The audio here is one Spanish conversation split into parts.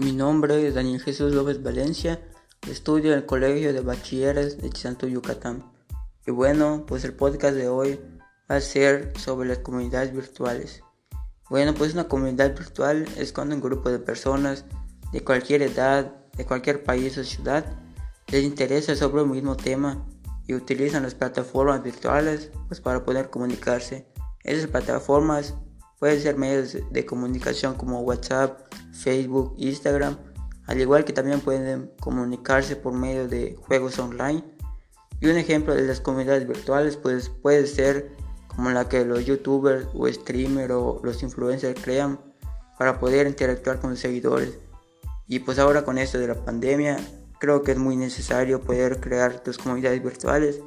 Mi nombre es Daniel Jesús López Valencia, estudio en el Colegio de Bachilleres de Chisanto, Yucatán. Y bueno, pues el podcast de hoy va a ser sobre las comunidades virtuales. Bueno, pues una comunidad virtual es cuando un grupo de personas de cualquier edad, de cualquier país o ciudad, les interesa sobre el mismo tema y utilizan las plataformas virtuales pues, para poder comunicarse. Esas plataformas Pueden ser medios de comunicación como WhatsApp, Facebook, Instagram, al igual que también pueden comunicarse por medio de juegos online. Y un ejemplo de las comunidades virtuales pues, puede ser como la que los youtubers o streamers o los influencers crean para poder interactuar con sus seguidores. Y pues ahora con esto de la pandemia, creo que es muy necesario poder crear tus comunidades virtuales,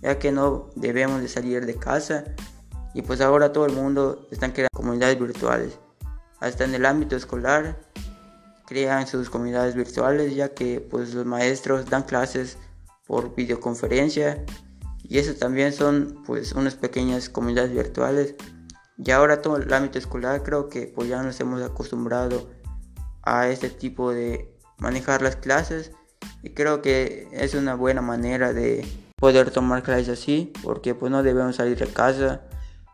ya que no debemos de salir de casa y pues ahora todo el mundo están creando comunidades virtuales. Hasta en el ámbito escolar crean sus comunidades virtuales ya que pues los maestros dan clases por videoconferencia y eso también son pues unas pequeñas comunidades virtuales. Y ahora todo el ámbito escolar creo que pues ya nos hemos acostumbrado a este tipo de manejar las clases y creo que es una buena manera de poder tomar clases así porque pues no debemos salir de casa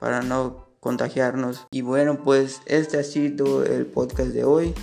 para no contagiarnos. Y bueno, pues este ha sido el podcast de hoy.